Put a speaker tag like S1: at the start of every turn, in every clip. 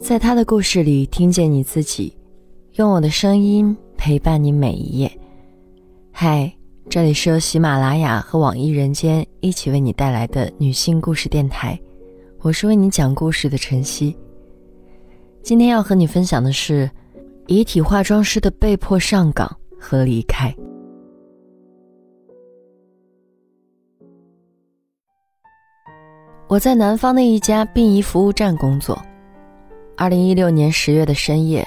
S1: 在他的故事里听见你自己，用我的声音陪伴你每一页。嗨，这里是由喜马拉雅和网易人间一起为你带来的女性故事电台，我是为你讲故事的晨曦。今天要和你分享的是遗体化妆师的被迫上岗和离开。我在南方的一家殡仪服务站工作。二零一六年十月的深夜，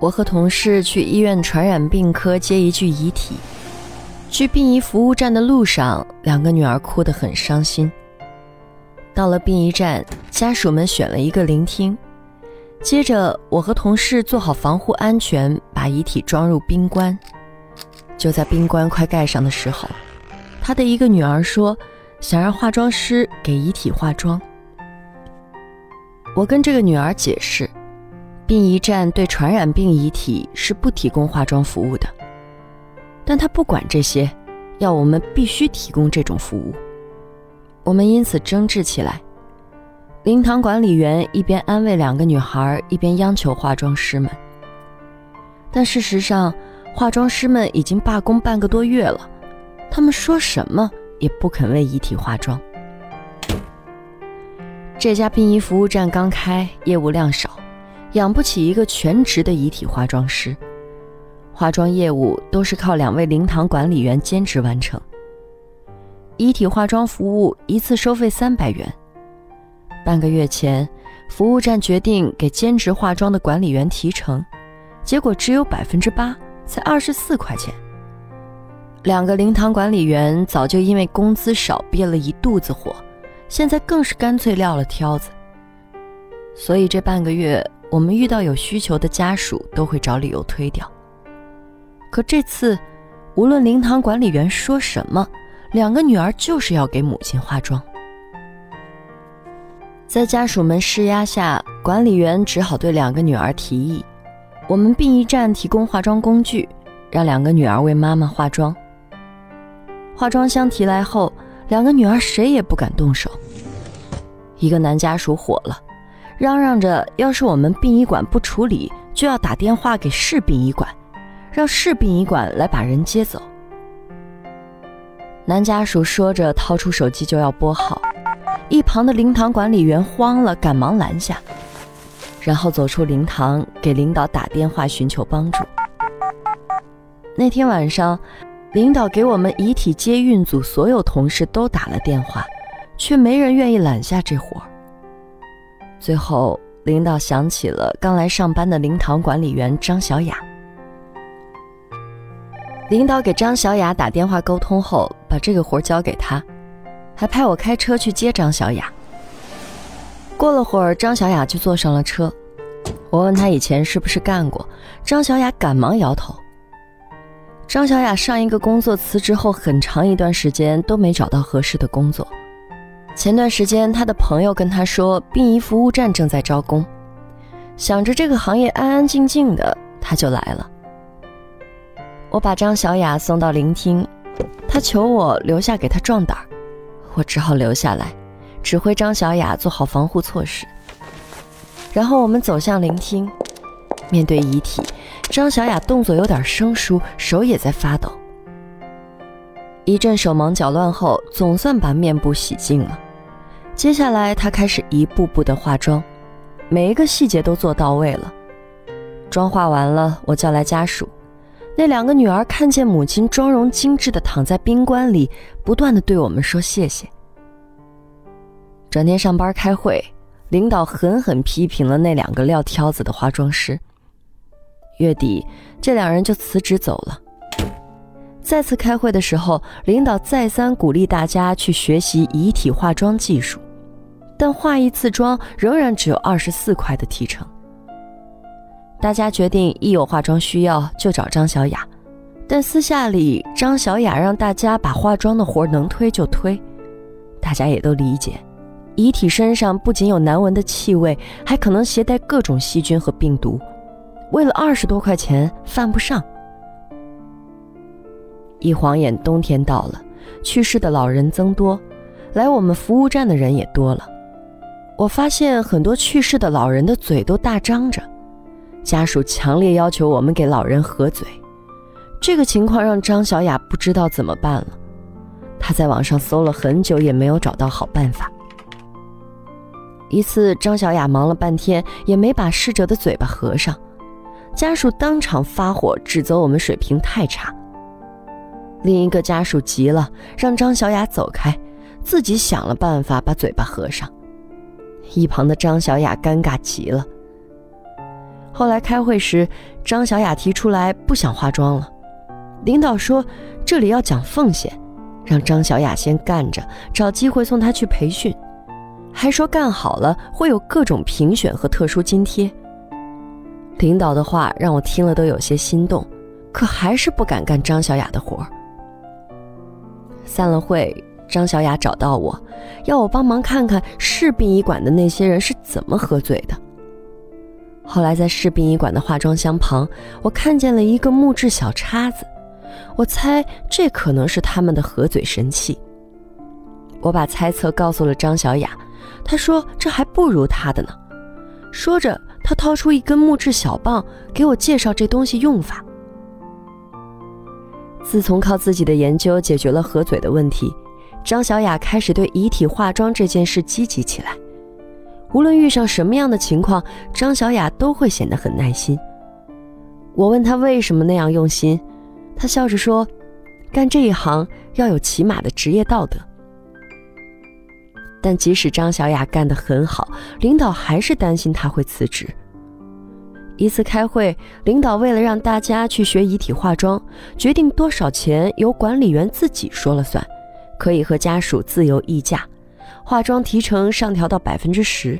S1: 我和同事去医院传染病科接一具遗体。去殡仪服务站的路上，两个女儿哭得很伤心。到了殡仪站，家属们选了一个聆听，接着我和同事做好防护安全，把遗体装入冰棺。就在冰棺快盖上的时候，他的一个女儿说。想让化妆师给遗体化妆，我跟这个女儿解释，殡仪站对传染病遗体是不提供化妆服务的，但她不管这些，要我们必须提供这种服务。我们因此争执起来，灵堂管理员一边安慰两个女孩，一边央求化妆师们。但事实上，化妆师们已经罢工半个多月了，他们说什么？也不肯为遗体化妆。这家殡仪服务站刚开，业务量少，养不起一个全职的遗体化妆师。化妆业务都是靠两位灵堂管理员兼职完成。遗体化妆服务一次收费三百元。半个月前，服务站决定给兼职化妆的管理员提成，结果只有百分之八，才二十四块钱。两个灵堂管理员早就因为工资少憋了一肚子火，现在更是干脆撂了挑子。所以这半个月，我们遇到有需求的家属都会找理由推掉。可这次，无论灵堂管理员说什么，两个女儿就是要给母亲化妆。在家属们施压下，管理员只好对两个女儿提议：我们殡仪站提供化妆工具，让两个女儿为妈妈化妆。化妆箱提来后，两个女儿谁也不敢动手。一个男家属火了，嚷嚷着：“要是我们殡仪馆不处理，就要打电话给市殡仪馆，让市殡仪馆来把人接走。”男家属说着，掏出手机就要拨号，一旁的灵堂管理员慌了，赶忙拦下，然后走出灵堂，给领导打电话寻求帮助。那天晚上。领导给我们遗体接运组所有同事都打了电话，却没人愿意揽下这活儿。最后，领导想起了刚来上班的灵堂管理员张小雅。领导给张小雅打电话沟通后，把这个活儿交给他，还派我开车去接张小雅。过了会儿，张小雅就坐上了车。我问她以前是不是干过，张小雅赶忙摇头。张小雅上一个工作辞职后，很长一段时间都没找到合适的工作。前段时间，她的朋友跟她说，殡仪服务站正在招工，想着这个行业安安静静的，她就来了。我把张小雅送到聆听，她求我留下给她壮胆，我只好留下来，指挥张小雅做好防护措施。然后我们走向聆听，面对遗体。张小雅动作有点生疏，手也在发抖。一阵手忙脚乱后，总算把面部洗净了。接下来，她开始一步步的化妆，每一个细节都做到位了。妆化完了，我叫来家属。那两个女儿看见母亲妆容精致的躺在冰棺里，不断的对我们说谢谢。转天上班开会，领导狠狠批评了那两个撂挑子的化妆师。月底，这两人就辞职走了。再次开会的时候，领导再三鼓励大家去学习遗体化妆技术，但化一次妆仍然只有二十四块的提成。大家决定一有化妆需要就找张小雅，但私下里张小雅让大家把化妆的活能推就推。大家也都理解，遗体身上不仅有难闻的气味，还可能携带各种细菌和病毒。为了二十多块钱犯不上。一晃眼，冬天到了，去世的老人增多，来我们服务站的人也多了。我发现很多去世的老人的嘴都大张着，家属强烈要求我们给老人合嘴。这个情况让张小雅不知道怎么办了，她在网上搜了很久也没有找到好办法。一次，张小雅忙了半天也没把逝者的嘴巴合上，家属当场发火指责我们水平太差。另一个家属急了，让张小雅走开，自己想了办法把嘴巴合上。一旁的张小雅尴尬极了。后来开会时，张小雅提出来不想化妆了，领导说这里要讲奉献，让张小雅先干着，找机会送她去培训，还说干好了会有各种评选和特殊津贴。领导的话让我听了都有些心动，可还是不敢干张小雅的活儿。散了会。张小雅找到我，要我帮忙看看市殡仪馆的那些人是怎么喝醉的。后来在市殡仪馆的化妆箱旁，我看见了一个木质小叉子，我猜这可能是他们的合嘴神器。我把猜测告诉了张小雅，她说这还不如她的呢。说着，他掏出一根木质小棒，给我介绍这东西用法。自从靠自己的研究解决了合嘴的问题。张小雅开始对遗体化妆这件事积极起来。无论遇上什么样的情况，张小雅都会显得很耐心。我问她为什么那样用心，她笑着说：“干这一行要有起码的职业道德。”但即使张小雅干得很好，领导还是担心她会辞职。一次开会，领导为了让大家去学遗体化妆，决定多少钱由管理员自己说了算。可以和家属自由议价，化妆提成上调到百分之十。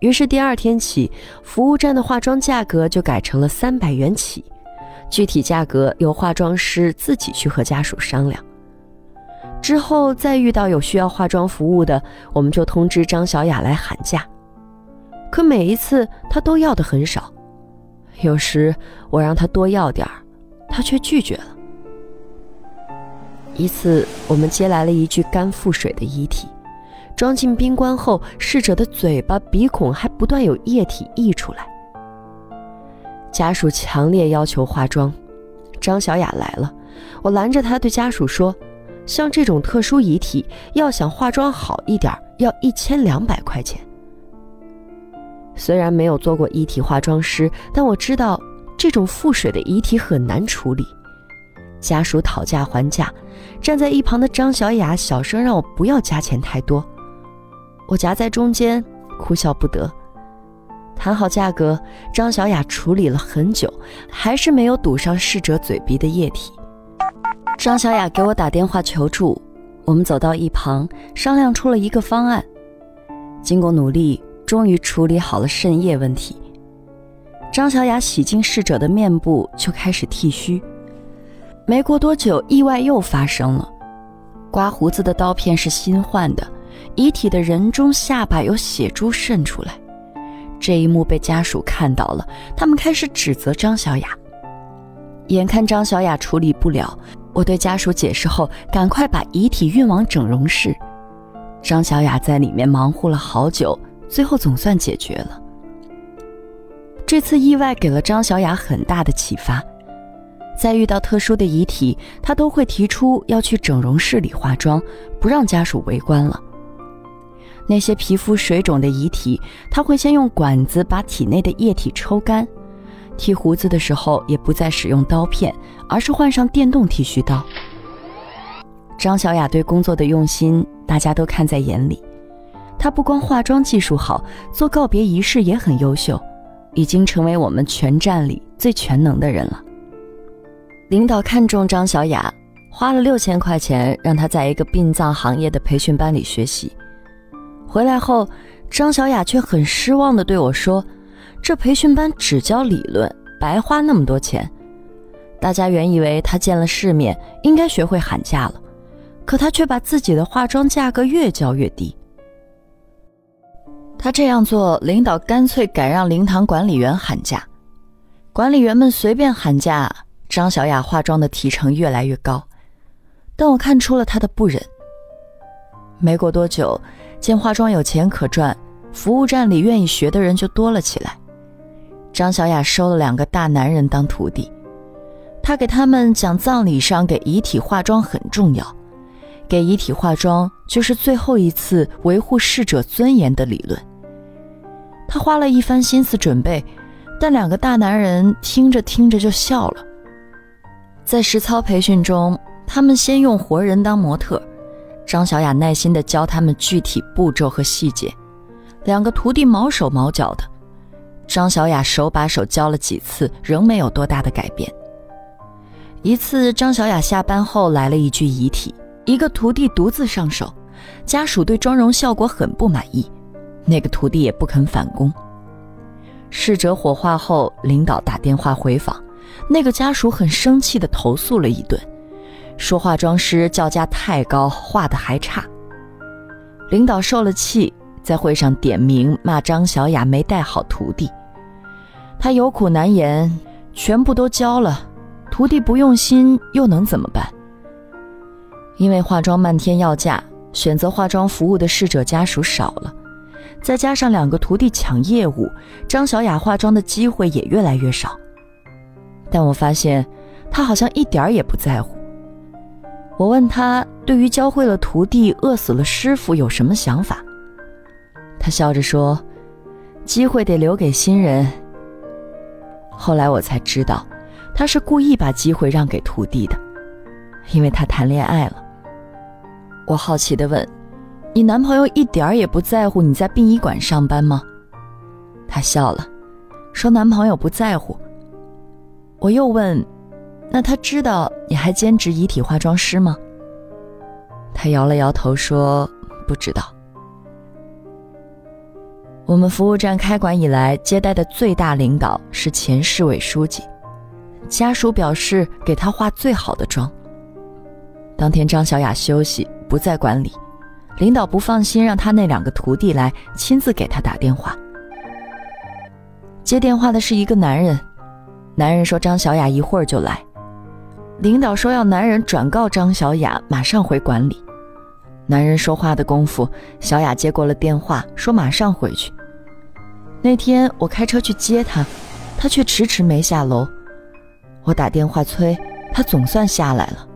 S1: 于是第二天起，服务站的化妆价格就改成了三百元起，具体价格由化妆师自己去和家属商量。之后再遇到有需要化妆服务的，我们就通知张小雅来喊价。可每一次她都要的很少，有时我让她多要点儿，她却拒绝了。一次，我们接来了一具肝腹水的遗体，装进冰棺后，逝者的嘴巴、鼻孔还不断有液体溢出来。家属强烈要求化妆，张小雅来了，我拦着她对家属说：“像这种特殊遗体，要想化妆好一点，要一千两百块钱。”虽然没有做过遗体化妆师，但我知道这种腹水的遗体很难处理。家属讨价还价，站在一旁的张小雅小声让我不要加钱太多。我夹在中间，哭笑不得。谈好价格，张小雅处理了很久，还是没有堵上逝者嘴鼻的液体。张小雅给我打电话求助，我们走到一旁商量出了一个方案。经过努力，终于处理好了渗液问题。张小雅洗净逝者的面部，就开始剃须。没过多久，意外又发生了。刮胡子的刀片是新换的，遗体的人中下巴有血珠渗出来。这一幕被家属看到了，他们开始指责张小雅。眼看张小雅处理不了，我对家属解释后，赶快把遗体运往整容室。张小雅在里面忙活了好久，最后总算解决了。这次意外给了张小雅很大的启发。在遇到特殊的遗体，她都会提出要去整容室里化妆，不让家属围观了。那些皮肤水肿的遗体，她会先用管子把体内的液体抽干。剃胡子的时候，也不再使用刀片，而是换上电动剃须刀。张小雅对工作的用心，大家都看在眼里。她不光化妆技术好，做告别仪式也很优秀，已经成为我们全站里最全能的人了。领导看中张小雅，花了六千块钱让她在一个殡葬行业的培训班里学习。回来后，张小雅却很失望地对我说：“这培训班只教理论，白花那么多钱。”大家原以为她见了世面，应该学会喊价了，可她却把自己的化妆价格越交越低。她这样做，领导干脆改让灵堂管理员喊价，管理员们随便喊价。张小雅化妆的提成越来越高，但我看出了她的不忍。没过多久，见化妆有钱可赚，服务站里愿意学的人就多了起来。张小雅收了两个大男人当徒弟，她给他们讲葬礼上给遗体化妆很重要，给遗体化妆就是最后一次维护逝者尊严的理论。她花了一番心思准备，但两个大男人听着听着就笑了。在实操培训中，他们先用活人当模特，张小雅耐心地教他们具体步骤和细节，两个徒弟毛手毛脚的。张小雅手把手教了几次，仍没有多大的改变。一次，张小雅下班后来了一具遗体，一个徒弟独自上手，家属对妆容效果很不满意，那个徒弟也不肯返工。逝者火化后，领导打电话回访，那个家属很生气地投诉了一顿，说化妆师叫价太高，画的还差。领导受了气，在会上点名骂张小雅没带好徒弟。他有苦难言，全部都教了，徒弟不用心又能怎么办？因为化妆漫天要价，选择化妆服务的逝者家属少了，再加上两个徒弟抢业务，张小雅化妆的机会也越来越少。但我发现，他好像一点儿也不在乎。我问他，对于教会了徒弟饿死了师傅有什么想法？他笑着说：“机会得留给新人。”后来我才知道，他是故意把机会让给徒弟的，因为他谈恋爱了。我好奇地问：“你男朋友一点儿也不在乎你在殡仪馆上班吗？”他笑了，说：“男朋友不在乎。”我又问：“那他知道你还兼职遗体化妆师吗？”他摇了摇头说：“不知道。”我们服务站开馆以来接待的最大领导是前市委书记，家属表示给他化最好的妆。当天张小雅休息不在馆里，领导不放心，让他那两个徒弟来亲自给他打电话。接电话的是一个男人，男人说张小雅一会儿就来，领导说要男人转告张小雅马上回馆里。男人说话的功夫，小雅接过了电话，说马上回去。那天我开车去接他，他却迟迟没下楼。我打电话催，他总算下来了，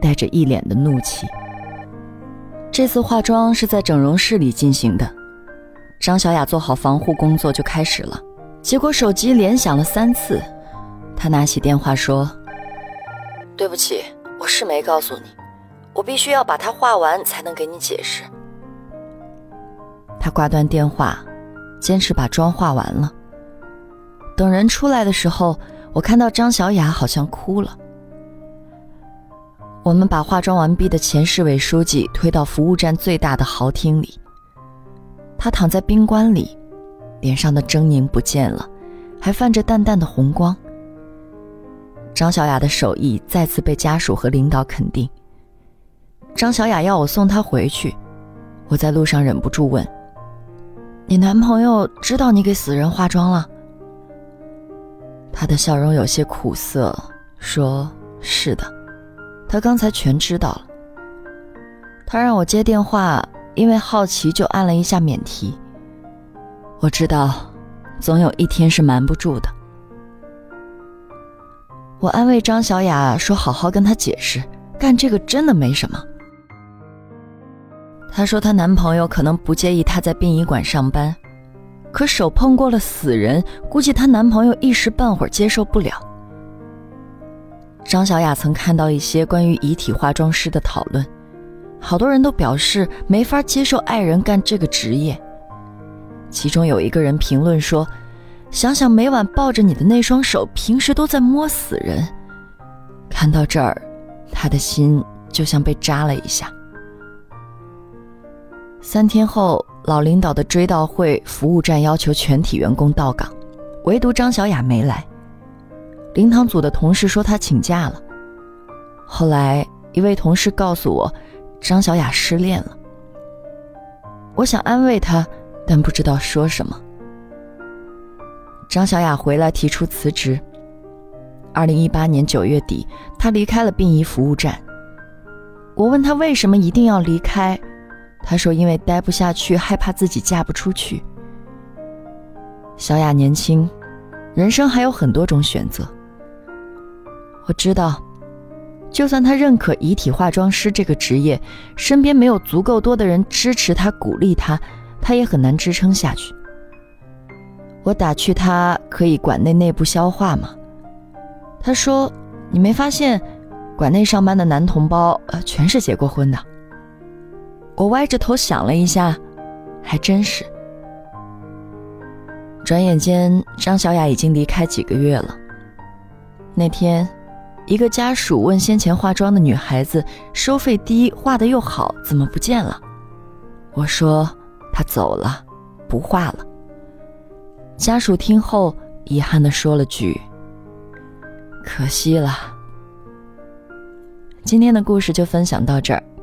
S1: 带着一脸的怒气。这次化妆是在整容室里进行的，张小雅做好防护工作就开始了。结果手机连响了三次，她拿起电话说：“对不起，我是没告诉你，我必须要把它画完才能给你解释。”她挂断电话。坚持把妆化完了。等人出来的时候，我看到张小雅好像哭了。我们把化妆完毕的前市委书记推到服务站最大的豪厅里。他躺在冰棺里，脸上的狰狞不见了，还泛着淡淡的红光。张小雅的手艺再次被家属和领导肯定。张小雅要我送她回去，我在路上忍不住问。你男朋友知道你给死人化妆了？他的笑容有些苦涩，说：“是的，他刚才全知道了。他让我接电话，因为好奇就按了一下免提。我知道，总有一天是瞒不住的。”我安慰张小雅说：“好好跟他解释，干这个真的没什么。”她说：“她男朋友可能不介意她在殡仪馆上班，可手碰过了死人，估计她男朋友一时半会儿接受不了。”张小雅曾看到一些关于遗体化妆师的讨论，好多人都表示没法接受爱人干这个职业。其中有一个人评论说：“想想每晚抱着你的那双手，平时都在摸死人。”看到这儿，他的心就像被扎了一下。三天后，老领导的追悼会，服务站要求全体员工到岗，唯独张小雅没来。灵堂组的同事说她请假了。后来一位同事告诉我，张小雅失恋了。我想安慰她，但不知道说什么。张小雅回来提出辞职。二零一八年九月底，她离开了殡仪服务站。我问她为什么一定要离开。她说因为待不下去，害怕自己嫁不出去。小雅年轻，人生还有很多种选择。我知道，就算她认可遗体化妆师这个职业，身边没有足够多的人支持她、鼓励她，她也很难支撑下去。我打趣她可以馆内内部消化吗？她说：“你没发现，馆内上班的男同胞呃全是结过婚的。”我歪着头想了一下，还真是。转眼间，张小雅已经离开几个月了。那天，一个家属问先前化妆的女孩子：“收费低，画的又好，怎么不见了？”我说：“她走了，不画了。”家属听后，遗憾的说了句：“可惜了。”今天的故事就分享到这儿，